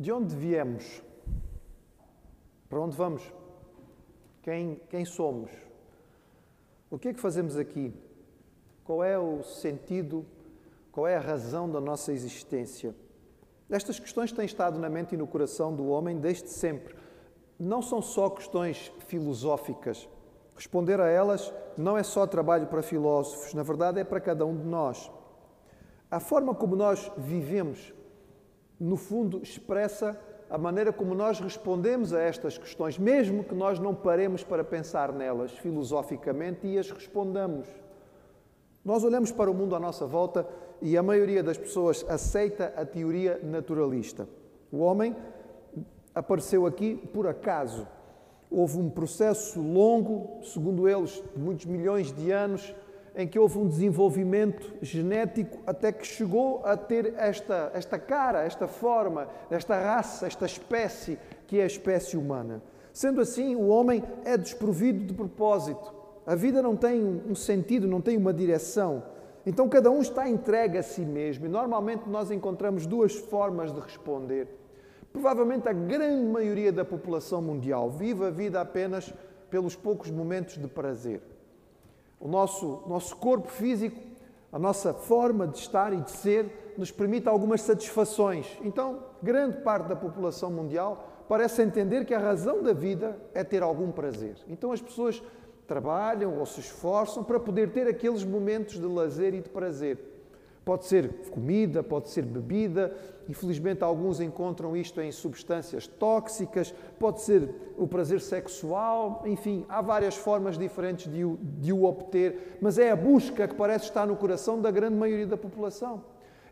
De onde viemos? Para onde vamos? Quem, quem somos? O que é que fazemos aqui? Qual é o sentido, qual é a razão da nossa existência? Estas questões têm estado na mente e no coração do homem desde sempre. Não são só questões filosóficas. Responder a elas não é só trabalho para filósofos, na verdade é para cada um de nós. A forma como nós vivemos, no fundo, expressa a maneira como nós respondemos a estas questões, mesmo que nós não paremos para pensar nelas filosoficamente e as respondamos. Nós olhamos para o mundo à nossa volta e a maioria das pessoas aceita a teoria naturalista. O homem apareceu aqui por acaso. Houve um processo longo, segundo eles, de muitos milhões de anos, em que houve um desenvolvimento genético até que chegou a ter esta, esta cara, esta forma, esta raça, esta espécie que é a espécie humana. Sendo assim, o homem é desprovido de propósito. A vida não tem um sentido, não tem uma direção. Então cada um está entregue a si mesmo e normalmente nós encontramos duas formas de responder. Provavelmente a grande maioria da população mundial vive a vida apenas pelos poucos momentos de prazer. O nosso, nosso corpo físico, a nossa forma de estar e de ser, nos permite algumas satisfações. Então, grande parte da população mundial parece entender que a razão da vida é ter algum prazer. Então, as pessoas trabalham ou se esforçam para poder ter aqueles momentos de lazer e de prazer. Pode ser comida, pode ser bebida, infelizmente alguns encontram isto em substâncias tóxicas, pode ser o prazer sexual, enfim, há várias formas diferentes de o, de o obter, mas é a busca que parece estar no coração da grande maioria da população.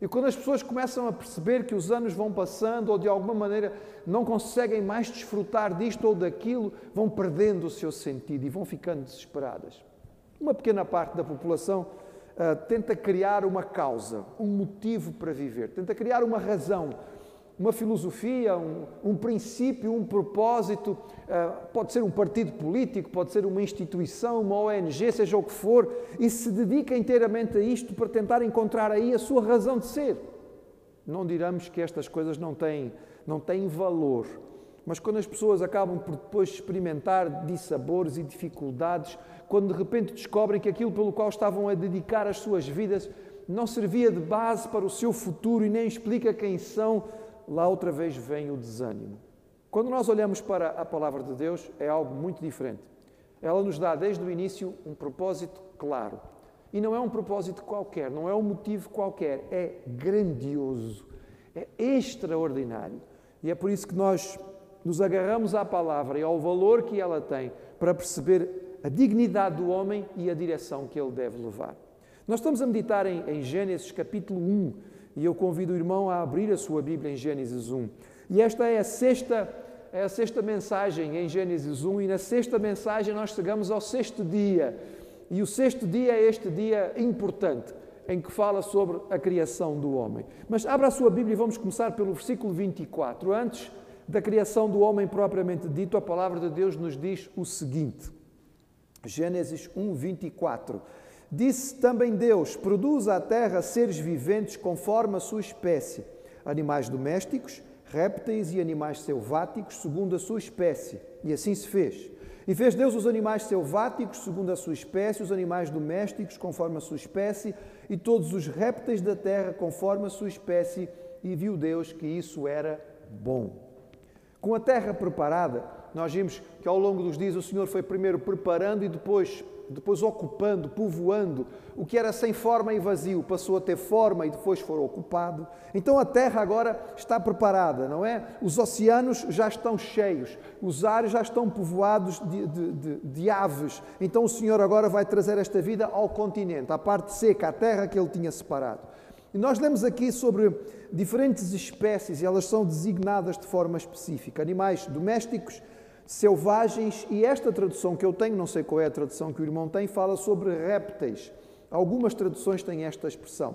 E quando as pessoas começam a perceber que os anos vão passando ou de alguma maneira não conseguem mais desfrutar disto ou daquilo, vão perdendo o seu sentido e vão ficando desesperadas. Uma pequena parte da população uh, tenta criar uma causa, um motivo para viver, tenta criar uma razão, uma filosofia, um, um princípio, um propósito, uh, pode ser um partido político, pode ser uma instituição, uma ONG, seja o que for, e se dedica inteiramente a isto para tentar encontrar aí a sua razão de ser. Não diramos que estas coisas não têm, não têm valor, mas quando as pessoas acabam por depois experimentar dissabores e dificuldades, quando de repente descobrem que aquilo pelo qual estavam a dedicar as suas vidas não servia de base para o seu futuro e nem explica quem são, lá outra vez vem o desânimo. Quando nós olhamos para a palavra de Deus, é algo muito diferente. Ela nos dá desde o início um propósito claro. E não é um propósito qualquer, não é um motivo qualquer, é grandioso, é extraordinário. E é por isso que nós nos agarramos à palavra e ao valor que ela tem para perceber a dignidade do homem e a direção que ele deve levar. Nós estamos a meditar em, em Gênesis capítulo 1, e eu convido o irmão a abrir a sua Bíblia em Gênesis 1. E esta é a sexta, é a sexta mensagem em Gênesis 1, e na sexta mensagem nós chegamos ao sexto dia. E o sexto dia é este dia importante, em que fala sobre a criação do homem. Mas abra a sua Bíblia e vamos começar pelo versículo 24. Antes da criação do homem propriamente dito, a palavra de Deus nos diz o seguinte. Gênesis 1, 24. Disse também Deus: Produza a terra seres viventes conforme a sua espécie, animais domésticos, répteis e animais selváticos, segundo a sua espécie. E assim se fez. E fez Deus os animais selváticos, segundo a sua espécie, os animais domésticos, conforme a sua espécie, e todos os répteis da terra, conforme a sua espécie, e viu Deus que isso era bom. Com a terra preparada, nós vimos que ao longo dos dias o Senhor foi primeiro preparando e depois depois ocupando, povoando, o que era sem forma e vazio passou a ter forma e depois foi ocupado. Então a terra agora está preparada, não é? Os oceanos já estão cheios, os ares já estão povoados de, de, de, de aves. Então o Senhor agora vai trazer esta vida ao continente, à parte seca, à terra que ele tinha separado. E nós lemos aqui sobre diferentes espécies e elas são designadas de forma específica: animais domésticos, selvagens, e esta tradução que eu tenho, não sei qual é a tradução que o irmão tem, fala sobre répteis. Algumas traduções têm esta expressão.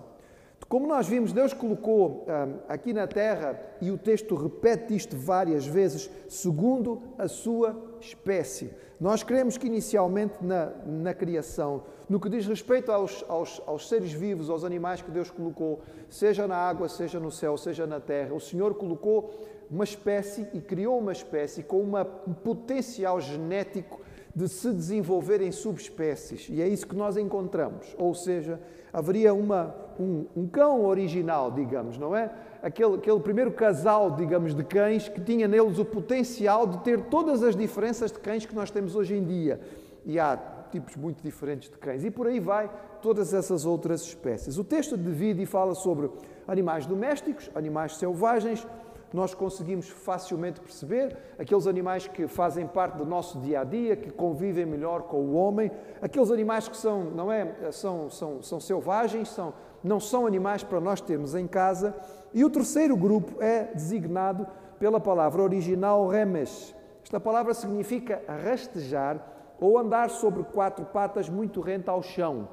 Como nós vimos, Deus colocou um, aqui na terra, e o texto repete isto várias vezes, segundo a sua espécie. Nós cremos que inicialmente na, na criação, no que diz respeito aos, aos, aos seres vivos, aos animais que Deus colocou, seja na água, seja no céu, seja na terra, o Senhor colocou uma espécie e criou uma espécie com uma, um potencial genético de se desenvolver em subespécies. E é isso que nós encontramos. Ou seja, haveria uma, um, um, cão original, digamos, não é? Aquele, aquele primeiro casal, digamos, de cães que tinha neles o potencial de ter todas as diferenças de cães que nós temos hoje em dia. E há tipos muito diferentes de cães. E por aí vai todas essas outras espécies. O texto divide e fala sobre animais domésticos, animais selvagens, nós conseguimos facilmente perceber aqueles animais que fazem parte do nosso dia a dia, que convivem melhor com o homem, aqueles animais que são, não é, são, são, são selvagens, são, não são animais para nós termos em casa. E o terceiro grupo é designado pela palavra original remes. Esta palavra significa rastejar ou andar sobre quatro patas muito rente ao chão.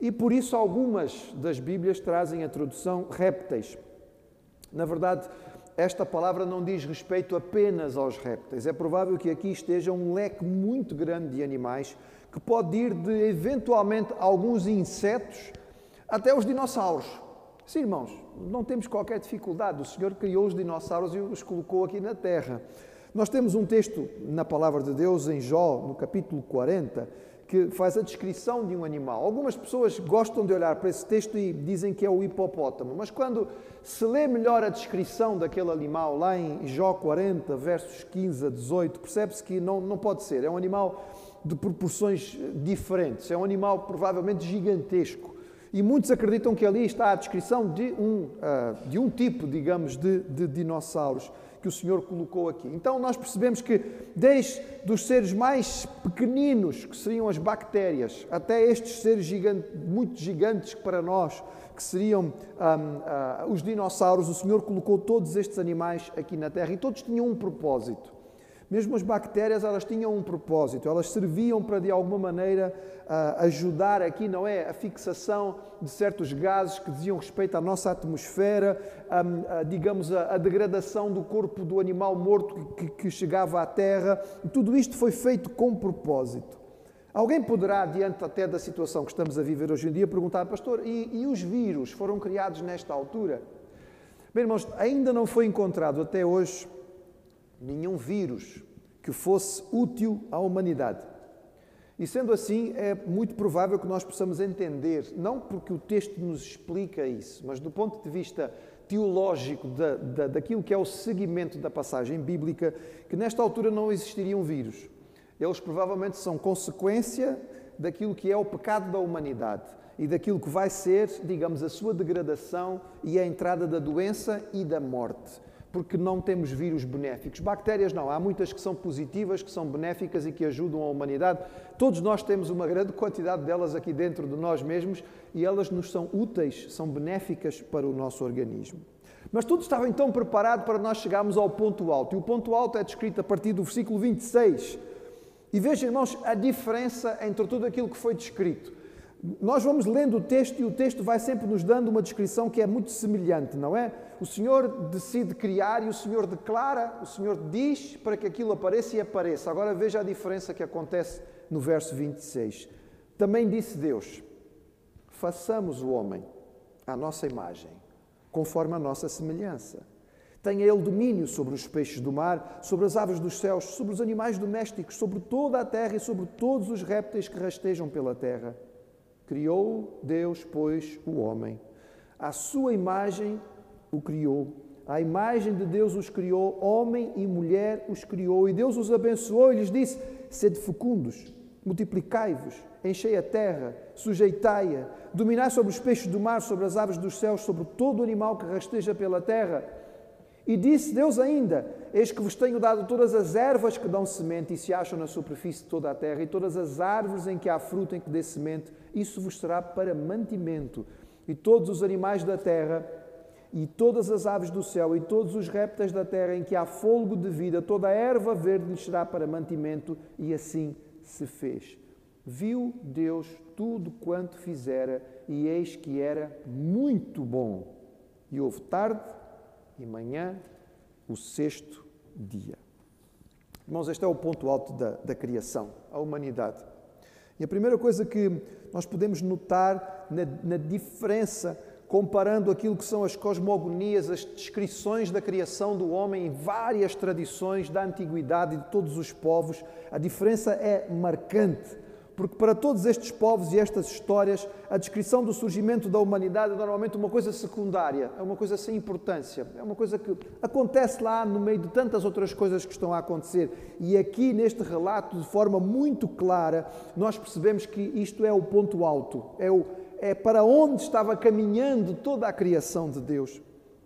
E por isso algumas das Bíblias trazem a tradução répteis. Na verdade, esta palavra não diz respeito apenas aos répteis. É provável que aqui esteja um leque muito grande de animais que pode ir de eventualmente alguns insetos até os dinossauros. Sim, irmãos, não temos qualquer dificuldade. O Senhor criou os dinossauros e os colocou aqui na terra. Nós temos um texto na palavra de Deus em Jó, no capítulo 40, que faz a descrição de um animal. Algumas pessoas gostam de olhar para esse texto e dizem que é o hipopótamo, mas quando se lê melhor a descrição daquele animal, lá em Jó 40, versos 15 a 18, percebe-se que não, não pode ser. É um animal de proporções diferentes, é um animal provavelmente gigantesco. E muitos acreditam que ali está a descrição de um, uh, de um tipo, digamos, de, de dinossauros que o Senhor colocou aqui. Então nós percebemos que desde os seres mais pequeninos, que seriam as bactérias, até estes seres gigantes, muito gigantes para nós, que seriam um, uh, os dinossauros, o Senhor colocou todos estes animais aqui na Terra e todos tinham um propósito. Mesmo as bactérias, elas tinham um propósito, elas serviam para de alguma maneira ajudar aqui, não é? A fixação de certos gases que diziam respeito à nossa atmosfera, a, a, digamos, a, a, degradação do corpo do animal morto que, que chegava à terra. Tudo isto foi feito com propósito. Alguém poderá, diante até da situação que estamos a viver hoje em dia, perguntar, pastor, e, e os vírus foram criados nesta altura? Bem, irmãos, ainda não foi encontrado até hoje nenhum vírus que fosse útil à humanidade. E sendo assim, é muito provável que nós possamos entender, não porque o texto nos explica isso, mas do ponto de vista teológico da, da, daquilo que é o seguimento da passagem bíblica, que nesta altura não existiriam vírus. Eles provavelmente são consequência daquilo que é o pecado da humanidade e daquilo que vai ser, digamos, a sua degradação e a entrada da doença e da morte porque não temos vírus benéficos. Bactérias não, há muitas que são positivas, que são benéficas e que ajudam a humanidade. Todos nós temos uma grande quantidade delas aqui dentro de nós mesmos e elas nos são úteis, são benéficas para o nosso organismo. Mas tudo estava então preparado para nós chegarmos ao ponto alto. E o ponto alto é descrito a partir do versículo 26. E vejam, irmãos, a diferença entre tudo aquilo que foi descrito. Nós vamos lendo o texto e o texto vai sempre nos dando uma descrição que é muito semelhante, não é? O Senhor decide criar e o Senhor declara, o Senhor diz para que aquilo apareça e apareça. Agora veja a diferença que acontece no verso 26. Também disse Deus: façamos o homem à nossa imagem, conforme a nossa semelhança. Tenha ele domínio sobre os peixes do mar, sobre as aves dos céus, sobre os animais domésticos, sobre toda a terra e sobre todos os répteis que rastejam pela terra. Criou Deus, pois, o homem. À sua imagem o criou. À imagem de Deus os criou, homem e mulher os criou. E Deus os abençoou e lhes disse: Sede fecundos, multiplicai-vos, enchei a terra, sujeitai-a, dominai sobre os peixes do mar, sobre as aves dos céus, sobre todo animal que rasteja pela terra. E disse Deus ainda: Eis que vos tenho dado todas as ervas que dão semente e se acham na superfície de toda a terra, e todas as árvores em que há fruto em que dê semente, isso vos será para mantimento. E todos os animais da terra, e todas as aves do céu, e todos os répteis da terra em que há folgo de vida, toda a erva verde lhes será para mantimento, e assim se fez. Viu Deus tudo quanto fizera, e eis que era muito bom. E houve tarde e manhã, o sexto dia. Irmãos, este é o ponto alto da, da criação, a humanidade. E a primeira coisa que nós podemos notar na, na diferença comparando aquilo que são as cosmogonias, as descrições da criação do homem em várias tradições da antiguidade e de todos os povos, a diferença é marcante. Porque para todos estes povos e estas histórias, a descrição do surgimento da humanidade é normalmente uma coisa secundária, é uma coisa sem importância, é uma coisa que acontece lá no meio de tantas outras coisas que estão a acontecer. E aqui, neste relato, de forma muito clara, nós percebemos que isto é o ponto alto, é, o, é para onde estava caminhando toda a criação de Deus.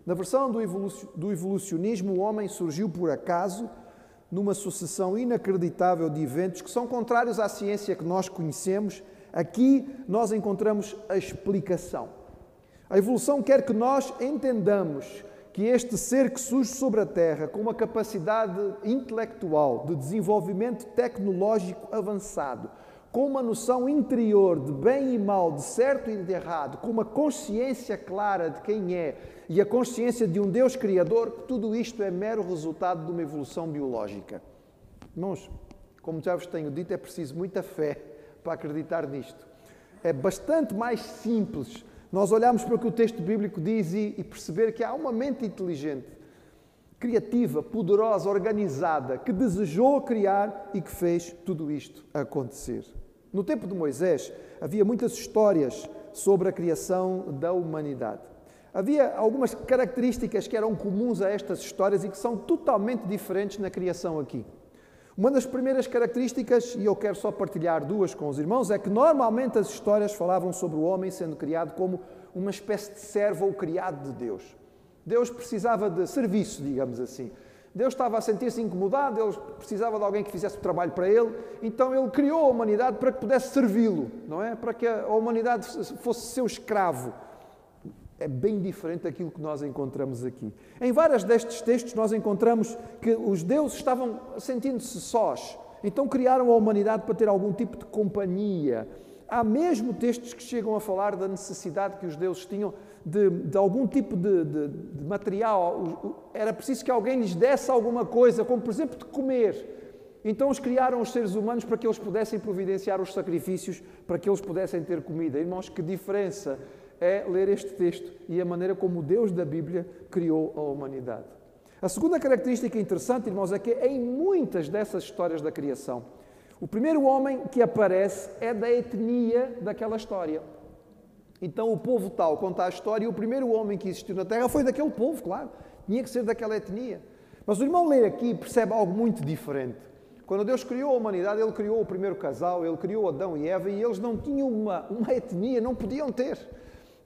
Na versão do evolucionismo, o homem surgiu por acaso numa sucessão inacreditável de eventos que são contrários à ciência que nós conhecemos, aqui nós encontramos a explicação. A evolução quer que nós entendamos que este ser que surge sobre a Terra com uma capacidade intelectual de desenvolvimento tecnológico avançado, com uma noção interior de bem e mal, de certo e de errado, com uma consciência clara de quem é e a consciência de um Deus Criador, tudo isto é mero resultado de uma evolução biológica. Irmãos, como já vos tenho dito, é preciso muita fé para acreditar nisto. É bastante mais simples nós olharmos para o que o texto bíblico diz e, e perceber que há uma mente inteligente, criativa, poderosa, organizada, que desejou criar e que fez tudo isto acontecer. No tempo de Moisés, havia muitas histórias sobre a criação da humanidade. Havia algumas características que eram comuns a estas histórias e que são totalmente diferentes na criação aqui. Uma das primeiras características, e eu quero só partilhar duas com os irmãos, é que normalmente as histórias falavam sobre o homem sendo criado como uma espécie de servo ou criado de Deus. Deus precisava de serviço, digamos assim. Deus estava a sentir-se incomodado, ele precisava de alguém que fizesse o trabalho para ele, então ele criou a humanidade para que pudesse servi-lo, não é? Para que a humanidade fosse seu escravo é bem diferente daquilo que nós encontramos aqui. Em vários destes textos, nós encontramos que os deuses estavam sentindo-se sós, então criaram a humanidade para ter algum tipo de companhia. Há mesmo textos que chegam a falar da necessidade que os deuses tinham de, de algum tipo de, de, de material. Era preciso que alguém lhes desse alguma coisa, como por exemplo de comer. Então os criaram os seres humanos para que eles pudessem providenciar os sacrifícios, para que eles pudessem ter comida. Irmãos, que diferença é ler este texto e a maneira como o Deus da Bíblia criou a humanidade. A segunda característica interessante, irmãos, é que em muitas dessas histórias da criação, o primeiro homem que aparece é da etnia daquela história. Então o povo tal conta a história e o primeiro homem que existiu na Terra foi daquele povo, claro. Tinha que ser daquela etnia. Mas o irmão lê aqui percebe algo muito diferente. Quando Deus criou a humanidade, Ele criou o primeiro casal, Ele criou Adão e Eva e eles não tinham uma, uma etnia, não podiam ter.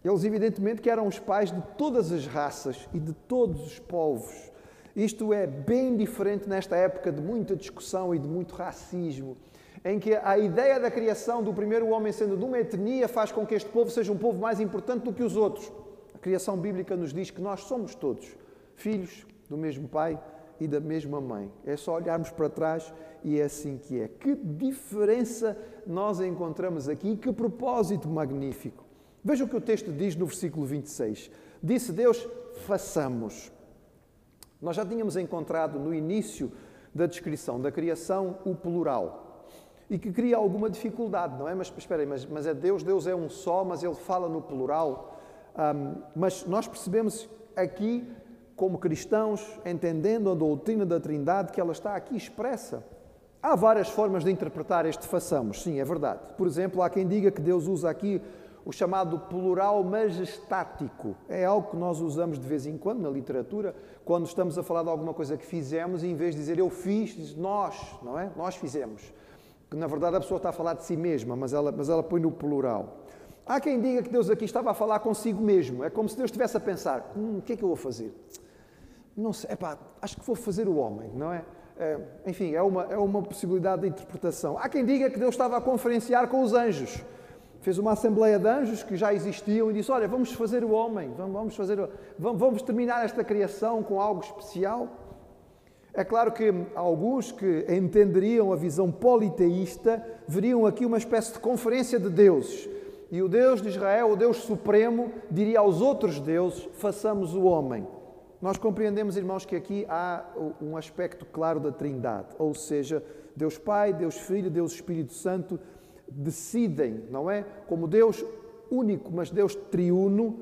Eles, evidentemente, que eram os pais de todas as raças e de todos os povos. Isto é bem diferente nesta época de muita discussão e de muito racismo, em que a ideia da criação do primeiro homem sendo de uma etnia faz com que este povo seja um povo mais importante do que os outros. A criação bíblica nos diz que nós somos todos filhos do mesmo pai e da mesma mãe. É só olharmos para trás e é assim que é. Que diferença nós encontramos aqui, que propósito magnífico. Veja o que o texto diz no versículo 26. Disse Deus: façamos. Nós já tínhamos encontrado no início da descrição da criação o plural e que cria alguma dificuldade, não é? Mas espera aí, mas, mas é Deus, Deus é um só, mas ele fala no plural. Um, mas nós percebemos aqui, como cristãos, entendendo a doutrina da Trindade, que ela está aqui expressa. Há várias formas de interpretar este façamos, sim, é verdade. Por exemplo, há quem diga que Deus usa aqui o chamado plural majestático. É algo que nós usamos de vez em quando na literatura, quando estamos a falar de alguma coisa que fizemos e em vez de dizer eu fiz, diz nós, não é? Nós fizemos. Que na verdade a pessoa está a falar de si mesma, mas ela, mas ela põe no plural. Há quem diga que Deus aqui estava a falar consigo mesmo. É como se Deus estivesse a pensar: hum, o que é que eu vou fazer? Não sei, epá, acho que vou fazer o homem, não é? é enfim, é uma, é uma possibilidade de interpretação. Há quem diga que Deus estava a conferenciar com os anjos fez uma assembleia de anjos que já existiam e disse: Olha, vamos fazer o homem, vamos, fazer, vamos terminar esta criação com algo especial. É claro que alguns que entenderiam a visão politeísta veriam aqui uma espécie de conferência de deuses. E o Deus de Israel, o Deus supremo, diria aos outros deuses: façamos o homem. Nós compreendemos, irmãos, que aqui há um aspecto claro da Trindade, ou seja, Deus Pai, Deus Filho, Deus Espírito Santo decidem, não é? Como Deus único, mas Deus triuno,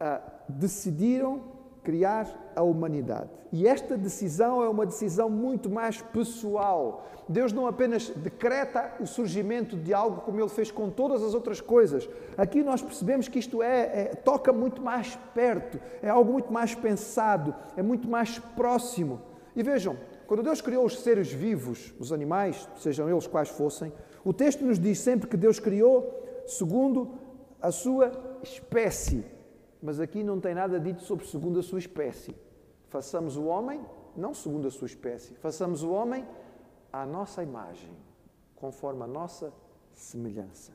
ah, decidiram criar a humanidade. E esta decisão é uma decisão muito mais pessoal. Deus não apenas decreta o surgimento de algo como ele fez com todas as outras coisas. Aqui nós percebemos que isto é, é toca muito mais perto, é algo muito mais pensado, é muito mais próximo. E vejam, quando Deus criou os seres vivos, os animais, sejam eles quais fossem, o texto nos diz sempre que Deus criou segundo a sua espécie. Mas aqui não tem nada dito sobre segundo a sua espécie. Façamos o homem, não segundo a sua espécie, façamos o homem à nossa imagem, conforme a nossa semelhança.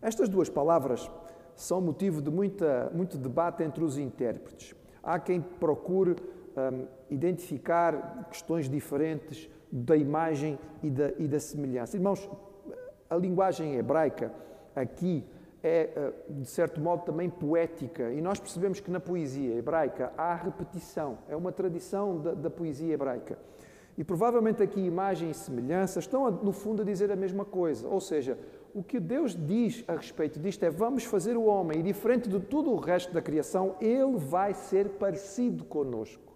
Estas duas palavras são motivo de muita, muito debate entre os intérpretes. Há quem procure um, identificar questões diferentes da imagem e da, e da semelhança. Irmãos, a linguagem hebraica aqui é, eh, de certo modo, também poética. E nós percebemos que na poesia hebraica há repetição, é uma tradição da, da poesia hebraica. E provavelmente aqui imagem e semelhança estão, no fundo, a dizer a mesma coisa. Ou seja, o que Deus diz a respeito disto é: vamos fazer o homem, e diferente de tudo o resto da criação, ele vai ser parecido conosco.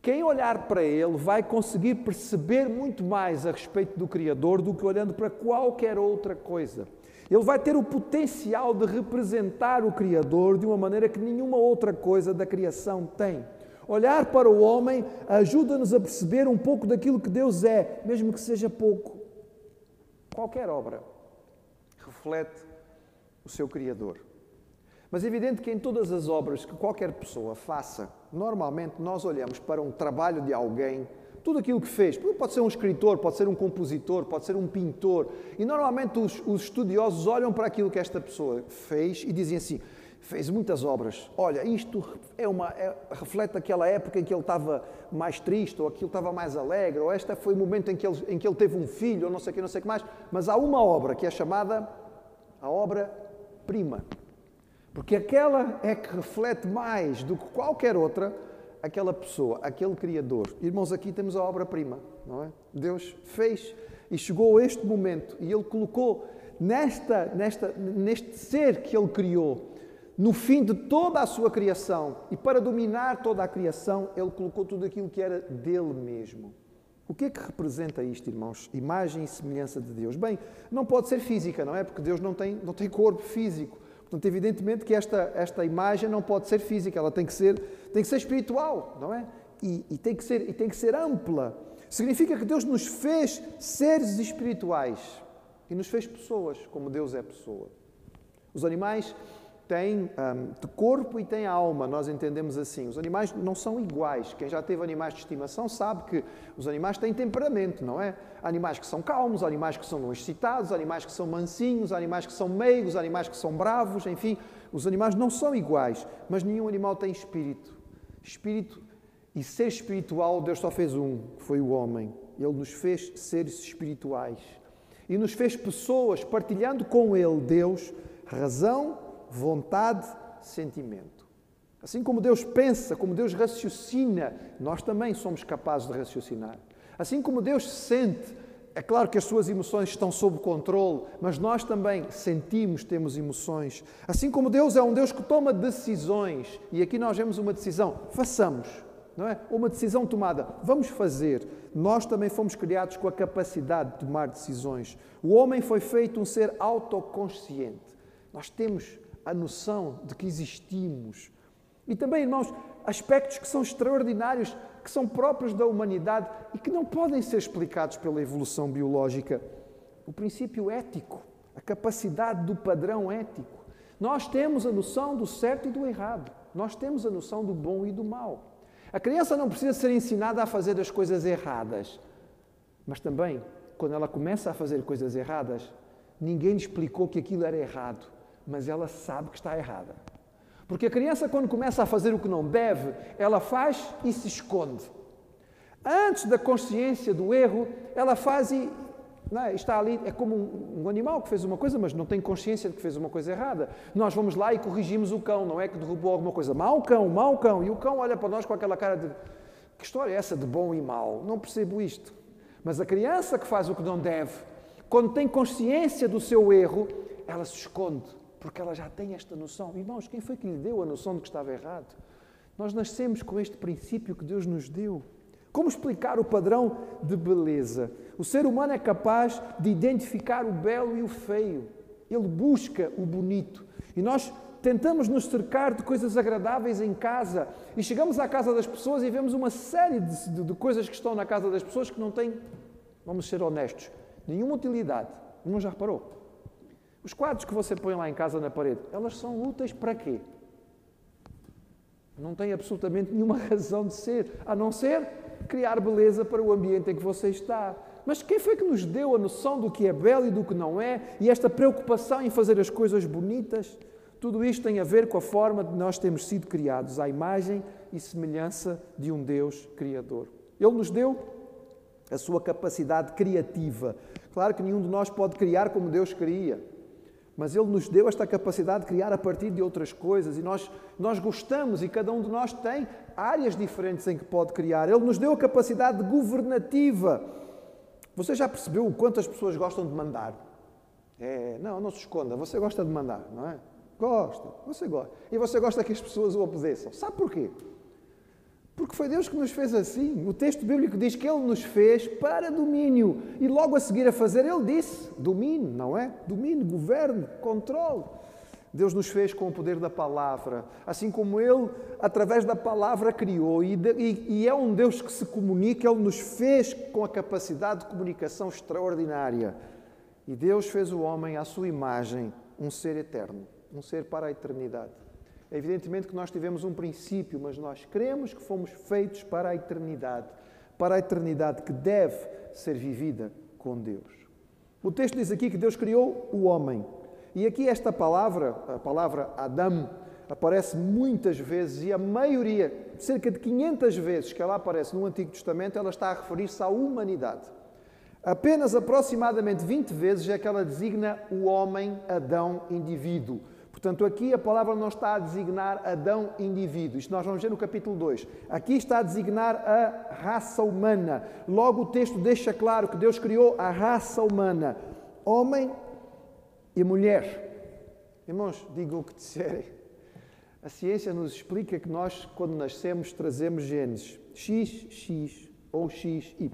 Quem olhar para ele vai conseguir perceber muito mais a respeito do Criador do que olhando para qualquer outra coisa. Ele vai ter o potencial de representar o Criador de uma maneira que nenhuma outra coisa da criação tem. Olhar para o homem ajuda-nos a perceber um pouco daquilo que Deus é, mesmo que seja pouco. Qualquer obra reflete o seu Criador. Mas é evidente que em todas as obras que qualquer pessoa faça, normalmente nós olhamos para um trabalho de alguém tudo aquilo que fez. Pode ser um escritor, pode ser um compositor, pode ser um pintor. E normalmente os, os estudiosos olham para aquilo que esta pessoa fez e dizem assim: fez muitas obras. Olha, isto é uma, é, reflete aquela época em que ele estava mais triste, ou aquilo estava mais alegre, ou este foi o momento em que ele, em que ele teve um filho, ou não sei o que, não sei o que mais. Mas há uma obra que é chamada a obra-prima. Porque aquela é que reflete mais do que qualquer outra aquela pessoa, aquele Criador. Irmãos, aqui temos a obra-prima, não é? Deus fez e chegou a este momento e Ele colocou nesta, nesta, neste ser que Ele criou, no fim de toda a sua criação e para dominar toda a criação, Ele colocou tudo aquilo que era dele mesmo. O que é que representa isto, irmãos? Imagem e semelhança de Deus. Bem, não pode ser física, não é? Porque Deus não tem, não tem corpo físico. Portanto, evidentemente que esta, esta imagem não pode ser física, ela tem que ser, tem que ser espiritual, não é? E, e, tem que ser, e tem que ser ampla. Significa que Deus nos fez seres espirituais e nos fez pessoas, como Deus é pessoa. Os animais têm um, de corpo e têm alma, nós entendemos assim. Os animais não são iguais. Quem já teve animais de estimação sabe que os animais têm temperamento, não é? Animais que são calmos, animais que são excitados, animais que são mansinhos, animais que são meigos, animais que são bravos, enfim, os animais não são iguais, mas nenhum animal tem espírito. Espírito e ser espiritual, Deus só fez um, que foi o homem. Ele nos fez seres espirituais e nos fez pessoas partilhando com Ele, Deus, razão, vontade, sentimento. Assim como Deus pensa, como Deus raciocina, nós também somos capazes de raciocinar. Assim como Deus sente, é claro que as suas emoções estão sob controle, mas nós também sentimos, temos emoções. Assim como Deus é um Deus que toma decisões, e aqui nós vemos uma decisão, façamos, não é? Uma decisão tomada, vamos fazer. Nós também fomos criados com a capacidade de tomar decisões. O homem foi feito um ser autoconsciente. Nós temos a noção de que existimos. E também, irmãos, aspectos que são extraordinários, que são próprios da humanidade e que não podem ser explicados pela evolução biológica. O princípio ético, a capacidade do padrão ético. Nós temos a noção do certo e do errado. Nós temos a noção do bom e do mal. A criança não precisa ser ensinada a fazer as coisas erradas. Mas também, quando ela começa a fazer coisas erradas, ninguém lhe explicou que aquilo era errado mas ela sabe que está errada. Porque a criança, quando começa a fazer o que não deve, ela faz e se esconde. Antes da consciência do erro, ela faz e é? está ali, é como um, um, animal que fez uma coisa, mas não tem consciência de que fez uma coisa errada. Nós vamos lá e corrigimos o cão, não é que derrubou alguma coisa. Mau cão, mau cão. E o cão olha para nós com aquela cara de que história é essa de bom e mau? Não percebo isto. Mas a criança que faz o que não deve, quando tem consciência do seu erro, ela se esconde, porque ela já tem esta noção. Irmãos, quem foi que lhe deu a noção de que estava errado? Nós nascemos com este princípio que Deus nos deu. Como explicar o padrão de beleza? O ser humano é capaz de identificar o belo e o feio. Ele busca o bonito. E nós tentamos nos cercar de coisas agradáveis em casa e chegamos à casa das pessoas e vemos uma série de, de, de coisas que estão na casa das pessoas que não têm, vamos ser honestos, nenhuma utilidade. Não já reparou? Os quadros que você põe lá em casa na parede, elas são úteis para quê? Não tem absolutamente nenhuma razão de ser, a não ser criar beleza para o ambiente em que você está. Mas quem foi que nos deu a noção do que é belo e do que não é, e esta preocupação em fazer as coisas bonitas? Tudo isto tem a ver com a forma de nós termos sido criados, à imagem e semelhança de um Deus Criador. Ele nos deu a sua capacidade criativa. Claro que nenhum de nós pode criar como Deus cria. Mas Ele nos deu esta capacidade de criar a partir de outras coisas e nós, nós gostamos e cada um de nós tem áreas diferentes em que pode criar. Ele nos deu a capacidade governativa. Você já percebeu o quanto as pessoas gostam de mandar? É, não, não se esconda, você gosta de mandar, não é? Gosta, você gosta. E você gosta que as pessoas o obedeçam. Sabe porquê? Porque foi Deus que nos fez assim. O texto bíblico diz que Ele nos fez para domínio. E logo a seguir a fazer, Ele disse: domínio, não é? Domínio, governo, controle. Deus nos fez com o poder da palavra, assim como Ele, através da palavra, criou. E, e, e é um Deus que se comunica, Ele nos fez com a capacidade de comunicação extraordinária. E Deus fez o homem à sua imagem, um ser eterno, um ser para a eternidade. É evidentemente que nós tivemos um princípio, mas nós cremos que fomos feitos para a eternidade, para a eternidade que deve ser vivida com Deus. O texto diz aqui que Deus criou o homem. E aqui esta palavra, a palavra Adão, aparece muitas vezes e a maioria, cerca de 500 vezes que ela aparece no Antigo Testamento, ela está a referir-se à humanidade. Apenas aproximadamente 20 vezes é que ela designa o homem, Adão, indivíduo. Portanto, aqui a palavra não está a designar Adão indivíduo. Isto nós vamos ver no capítulo 2. Aqui está a designar a raça humana. Logo o texto deixa claro que Deus criou a raça humana, homem e mulher. Irmãos, digam o que disserem. A ciência nos explica que nós, quando nascemos, trazemos genes XX ou XY.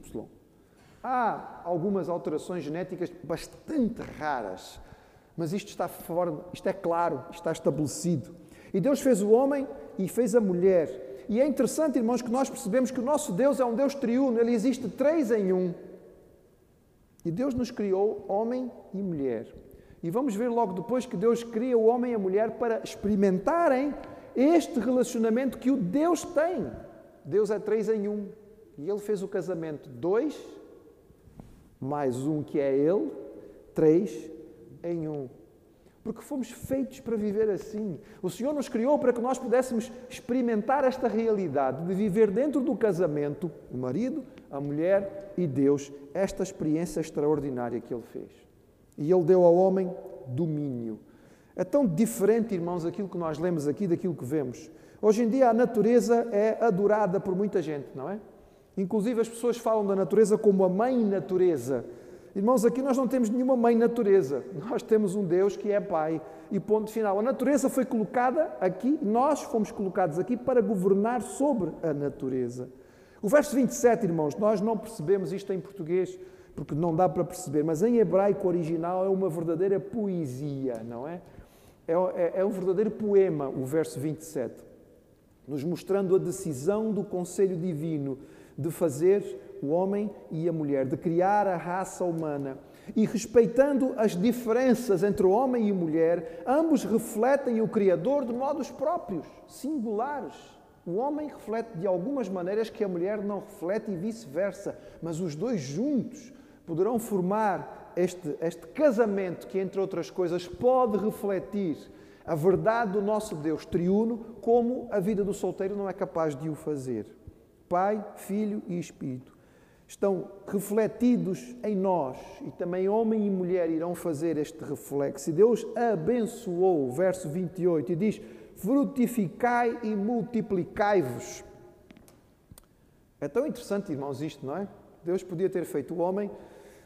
Há algumas alterações genéticas bastante raras mas isto está fora, isto é claro, está estabelecido. E Deus fez o homem e fez a mulher. E é interessante, irmãos, que nós percebemos que o nosso Deus é um Deus triuno, ele existe três em um. E Deus nos criou homem e mulher. E vamos ver logo depois que Deus cria o homem e a mulher para experimentarem este relacionamento que o Deus tem. Deus é três em um. E ele fez o casamento dois, mais um que é ele, três em um. Porque fomos feitos para viver assim. O Senhor nos criou para que nós pudéssemos experimentar esta realidade de viver dentro do casamento, o marido, a mulher e Deus, esta experiência extraordinária que Ele fez. E Ele deu ao homem domínio. É tão diferente, irmãos, aquilo que nós lemos aqui daquilo que vemos. Hoje em dia a natureza é adorada por muita gente, não é? Inclusive as pessoas falam da natureza como a mãe natureza. Irmãos, aqui nós não temos nenhuma mãe natureza, nós temos um Deus que é Pai e ponto final. A natureza foi colocada aqui, nós fomos colocados aqui para governar sobre a natureza. O verso 27, irmãos, nós não percebemos isto em português, porque não dá para perceber, mas em hebraico original é uma verdadeira poesia, não é? É, é, é um verdadeiro poema, o verso 27, nos mostrando a decisão do conselho divino de fazer o homem e a mulher, de criar a raça humana. E respeitando as diferenças entre o homem e a mulher, ambos refletem o Criador de modos próprios, singulares. O homem reflete de algumas maneiras que a mulher não reflete e vice-versa, mas os dois juntos poderão formar este, este casamento que, entre outras coisas, pode refletir a verdade do nosso Deus triuno, como a vida do solteiro não é capaz de o fazer. Pai, Filho e Espírito, estão refletidos em nós e também homem e mulher irão fazer este reflexo. E Deus abençoou, verso 28, e diz: Frutificai e multiplicai-vos. É tão interessante, irmãos, isto, não é? Deus podia ter feito o homem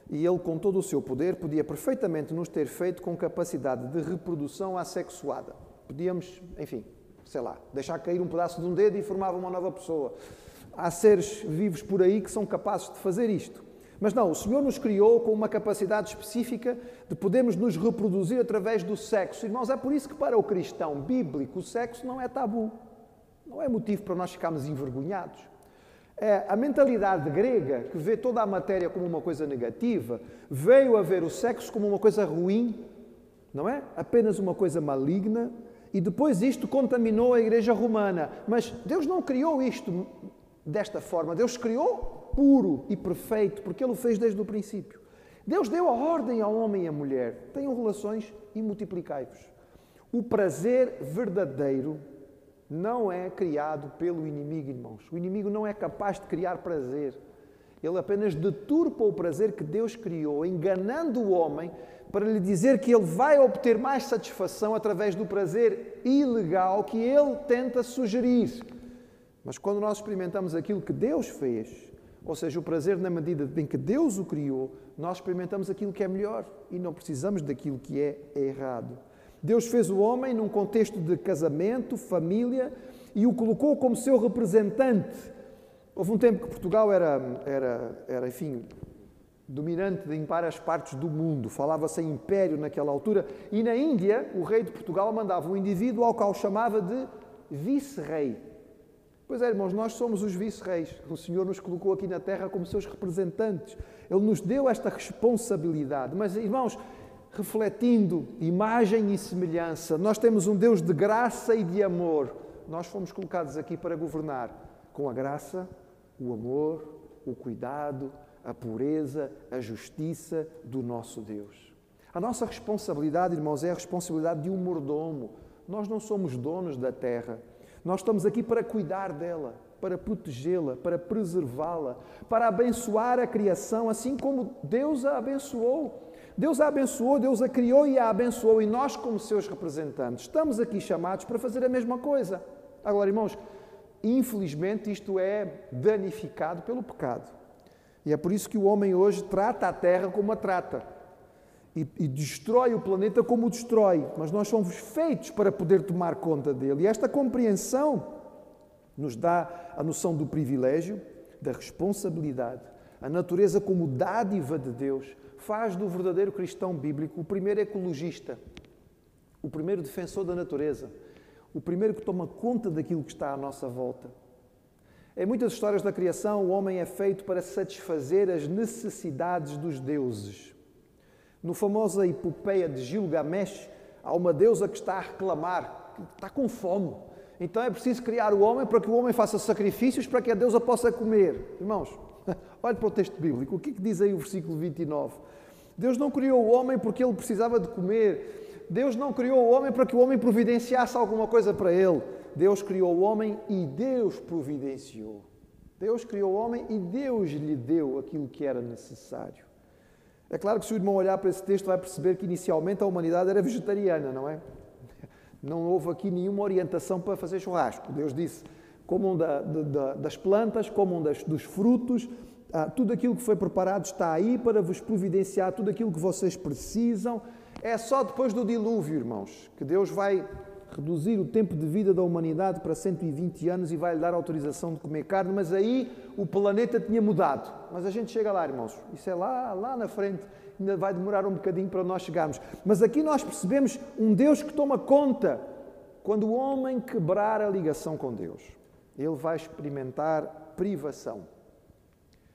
e ele, com todo o seu poder, podia perfeitamente nos ter feito com capacidade de reprodução assexuada. Podíamos, enfim, sei lá, deixar cair um pedaço de um dedo e formava uma nova pessoa. Há seres vivos por aí que são capazes de fazer isto. Mas não, o Senhor nos criou com uma capacidade específica de podermos nos reproduzir através do sexo. Irmãos, é por isso que para o cristão bíblico o sexo não é tabu. Não é motivo para nós ficarmos envergonhados. É, a mentalidade grega, que vê toda a matéria como uma coisa negativa, veio a ver o sexo como uma coisa ruim, não é? Apenas uma coisa maligna, e depois isto contaminou a igreja romana. Mas Deus não criou isto desta forma. Deus criou puro e perfeito, porque Ele o fez desde o princípio. Deus deu a ordem ao homem e à mulher: tenham relações e multiplicai-vos. O prazer verdadeiro não é criado pelo inimigo, irmãos. O inimigo não é capaz de criar prazer. Ele apenas deturpa o prazer que Deus criou, enganando o homem para lhe dizer que ele vai obter mais satisfação através do prazer ilegal que ele tenta sugerir. Mas quando nós experimentamos aquilo que Deus fez, ou seja, o prazer na medida em que Deus o criou, nós experimentamos aquilo que é melhor e não precisamos daquilo que é errado. Deus fez o homem num contexto de casamento, família e o colocou como seu representante. Houve um tempo que Portugal era, era, era enfim, dominante em várias partes do mundo. Falava-se em império naquela altura. E na Índia, o rei de Portugal mandava um indivíduo ao qual chamava de vice-rei. Pois é, irmãos, nós somos os vice-reis. O Senhor nos colocou aqui na terra como seus representantes. Ele nos deu esta responsabilidade. Mas, irmãos, refletindo imagem e semelhança. Nós temos um Deus de graça e de amor. Nós fomos colocados aqui para governar com a graça, o amor, o cuidado, a pureza, a justiça do nosso Deus. A nossa responsabilidade, irmãos, é a responsabilidade de um mordomo. Nós não somos donos da terra. Nós estamos aqui para cuidar dela, para protegê-la, para preservá-la, para abençoar a criação, assim como Deus a abençoou. Deus a abençoou, Deus a criou e a abençoou, e nós, como seus representantes, estamos aqui chamados para fazer a mesma coisa. Agora, irmãos, infelizmente isto é danificado pelo pecado. E é por isso que o homem hoje trata a terra como a trata. E, e, destrói o planeta como o destrói. Mas nós somos feitos para poder tomar conta dele. E esta compreensão nos dá a noção do privilégio, da responsabilidade, a natureza como dádiva de Deus, faz do verdadeiro cristão bíblico o primeiro ecologista, o primeiro defensor da natureza, o primeiro que toma conta daquilo que está à nossa volta. Em muitas histórias da criação, o homem é feito para satisfazer as necessidades dos deuses. No famosa epopeia de Gilgamesh, há uma deusa que está a reclamar, que está com fome. Então é preciso criar o homem para que o homem faça sacrifícios para que a deusa possa comer. Irmãos, olhe para o texto bíblico. O que, é que diz aí o versículo 29? Deus não criou o homem porque ele precisava de comer. Deus não criou o homem para que o homem providenciasse alguma coisa para ele. Deus criou o homem e Deus providenciou. Deus criou o homem e Deus lhe deu aquilo que era necessário. É claro que se o irmão olhar para esse texto vai perceber que inicialmente a humanidade era vegetariana, não é? Não houve aqui nenhuma orientação para fazer churrasco. Deus disse: comam da, da, das plantas, comam das, dos frutos, ah, tudo aquilo que foi preparado está aí para vos providenciar tudo aquilo que vocês precisam. É só depois do dilúvio, irmãos, que Deus vai reduzir o tempo de vida da humanidade para 120 anos e vai lhe dar autorização de comer carne, mas aí o planeta tinha mudado. Mas a gente chega lá, irmãos. Isso é lá, lá na frente. Ainda vai demorar um bocadinho para nós chegarmos. Mas aqui nós percebemos um Deus que toma conta. Quando o homem quebrar a ligação com Deus, ele vai experimentar privação.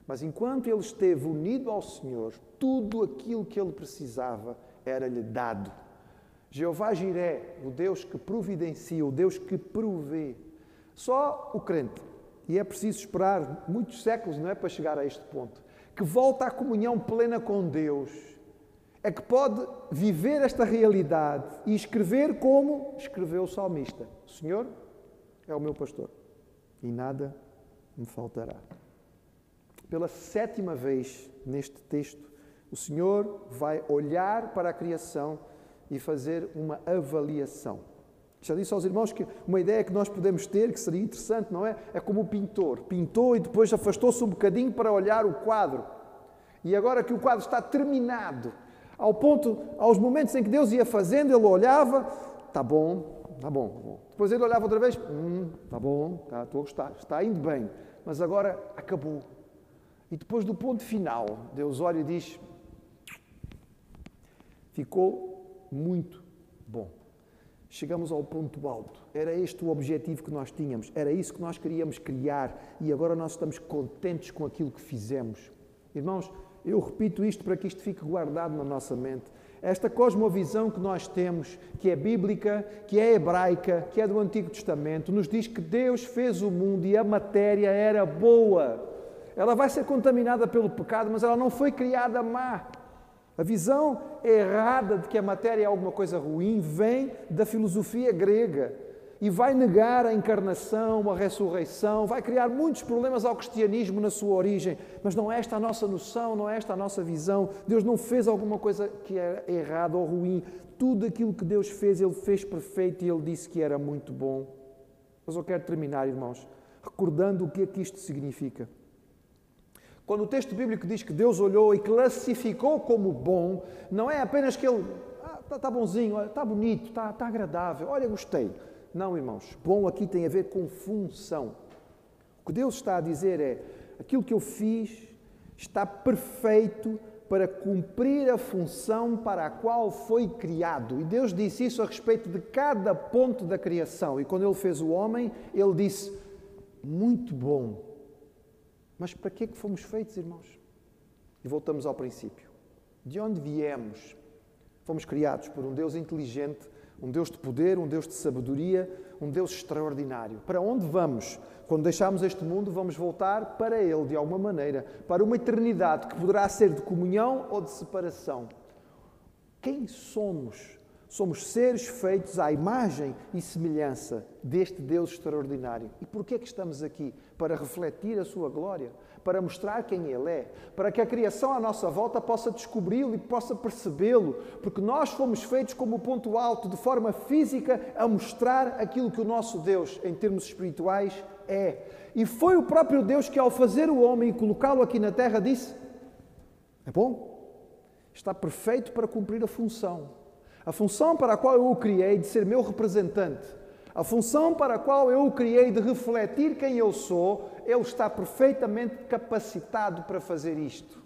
Mas enquanto ele esteve unido ao Senhor, tudo aquilo que ele precisava era-lhe dado. Jeová Jiré, o Deus que providencia, o Deus que provê. Só o crente, e é preciso esperar muitos séculos, não é, para chegar a este ponto, que volta à comunhão plena com Deus, é que pode viver esta realidade e escrever como escreveu o salmista: O Senhor é o meu pastor e nada me faltará. Pela sétima vez neste texto, o Senhor vai olhar para a criação e fazer uma avaliação. Já disse aos irmãos que uma ideia que nós podemos ter, que seria interessante, não é? É como o pintor. Pintou e depois afastou-se um bocadinho para olhar o quadro. E agora que o quadro está terminado, ao ponto, aos momentos em que Deus ia fazendo, ele olhava, está bom, está bom, tá bom. Depois ele olhava outra vez, hum, está bom, tá, estou a gostar, está indo bem, mas agora acabou. E depois do ponto final, Deus olha e diz: ficou muito bom. Chegamos ao ponto alto. Era este o objetivo que nós tínhamos, era isso que nós queríamos criar e agora nós estamos contentes com aquilo que fizemos. Irmãos, eu repito isto para que isto fique guardado na nossa mente. Esta cosmovisão que nós temos, que é bíblica, que é hebraica, que é do Antigo Testamento, nos diz que Deus fez o mundo e a matéria era boa. Ela vai ser contaminada pelo pecado, mas ela não foi criada má. A visão errada de que a matéria é alguma coisa ruim vem da filosofia grega e vai negar a encarnação, a ressurreição, vai criar muitos problemas ao cristianismo na sua origem. Mas não é esta a nossa noção, não é esta a nossa visão. Deus não fez alguma coisa que é errada ou ruim. Tudo aquilo que Deus fez, Ele fez perfeito e Ele disse que era muito bom. Mas eu quero terminar, irmãos, recordando o que é que isto significa. Quando o texto bíblico diz que Deus olhou e classificou como bom, não é apenas que Ele está ah, tá, tá bonzinho, está bonito, está tá agradável, olha, gostei. Não, irmãos, bom aqui tem a ver com função. O que Deus está a dizer é: aquilo que eu fiz está perfeito para cumprir a função para a qual foi criado. E Deus disse isso a respeito de cada ponto da criação. E quando Ele fez o homem, Ele disse: muito bom. Mas para que é que fomos feitos, irmãos? E voltamos ao princípio. De onde viemos? Fomos criados por um Deus inteligente um Deus de poder, um Deus de sabedoria, um Deus extraordinário. Para onde vamos? Quando deixarmos este mundo, vamos voltar para Ele de alguma maneira, para uma eternidade que poderá ser de comunhão ou de separação. Quem somos? Somos seres feitos à imagem e semelhança deste Deus extraordinário. E por que é que estamos aqui? Para refletir a sua glória, para mostrar quem Ele é, para que a criação à nossa volta possa descobri-lo e possa percebê-lo, porque nós fomos feitos como ponto alto, de forma física, a mostrar aquilo que o nosso Deus, em termos espirituais, é. E foi o próprio Deus que, ao fazer o homem e colocá-lo aqui na terra, disse: É bom, está perfeito para cumprir a função. A função para a qual eu o criei de ser meu representante a função para a qual eu o criei de refletir quem eu sou, ele está perfeitamente capacitado para fazer isto.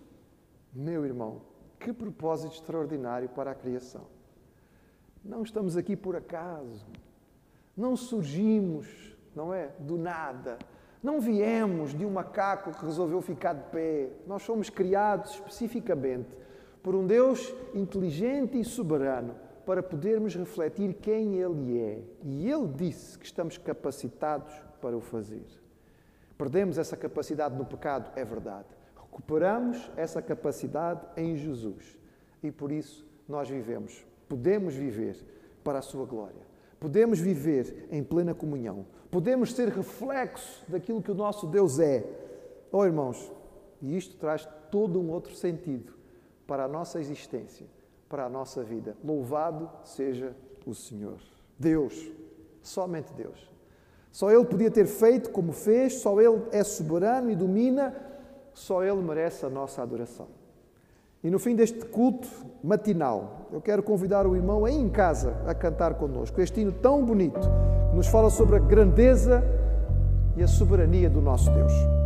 Meu irmão, que propósito extraordinário para a criação. Não estamos aqui por acaso. Não surgimos, não é? Do nada. Não viemos de um macaco que resolveu ficar de pé. Nós fomos criados especificamente por um Deus inteligente e soberano para podermos refletir quem Ele é. E Ele disse que estamos capacitados para o fazer. Perdemos essa capacidade no pecado, é verdade. Recuperamos essa capacidade em Jesus. E por isso nós vivemos, podemos viver para a Sua glória. Podemos viver em plena comunhão. Podemos ser reflexo daquilo que o nosso Deus é. Oh, irmãos, e isto traz todo um outro sentido para a nossa existência para a nossa vida. Louvado seja o Senhor. Deus, somente Deus. Só Ele podia ter feito como fez, só Ele é soberano e domina, só Ele merece a nossa adoração. E no fim deste culto matinal, eu quero convidar o irmão aí em casa a cantar connosco este hino tão bonito que nos fala sobre a grandeza e a soberania do nosso Deus.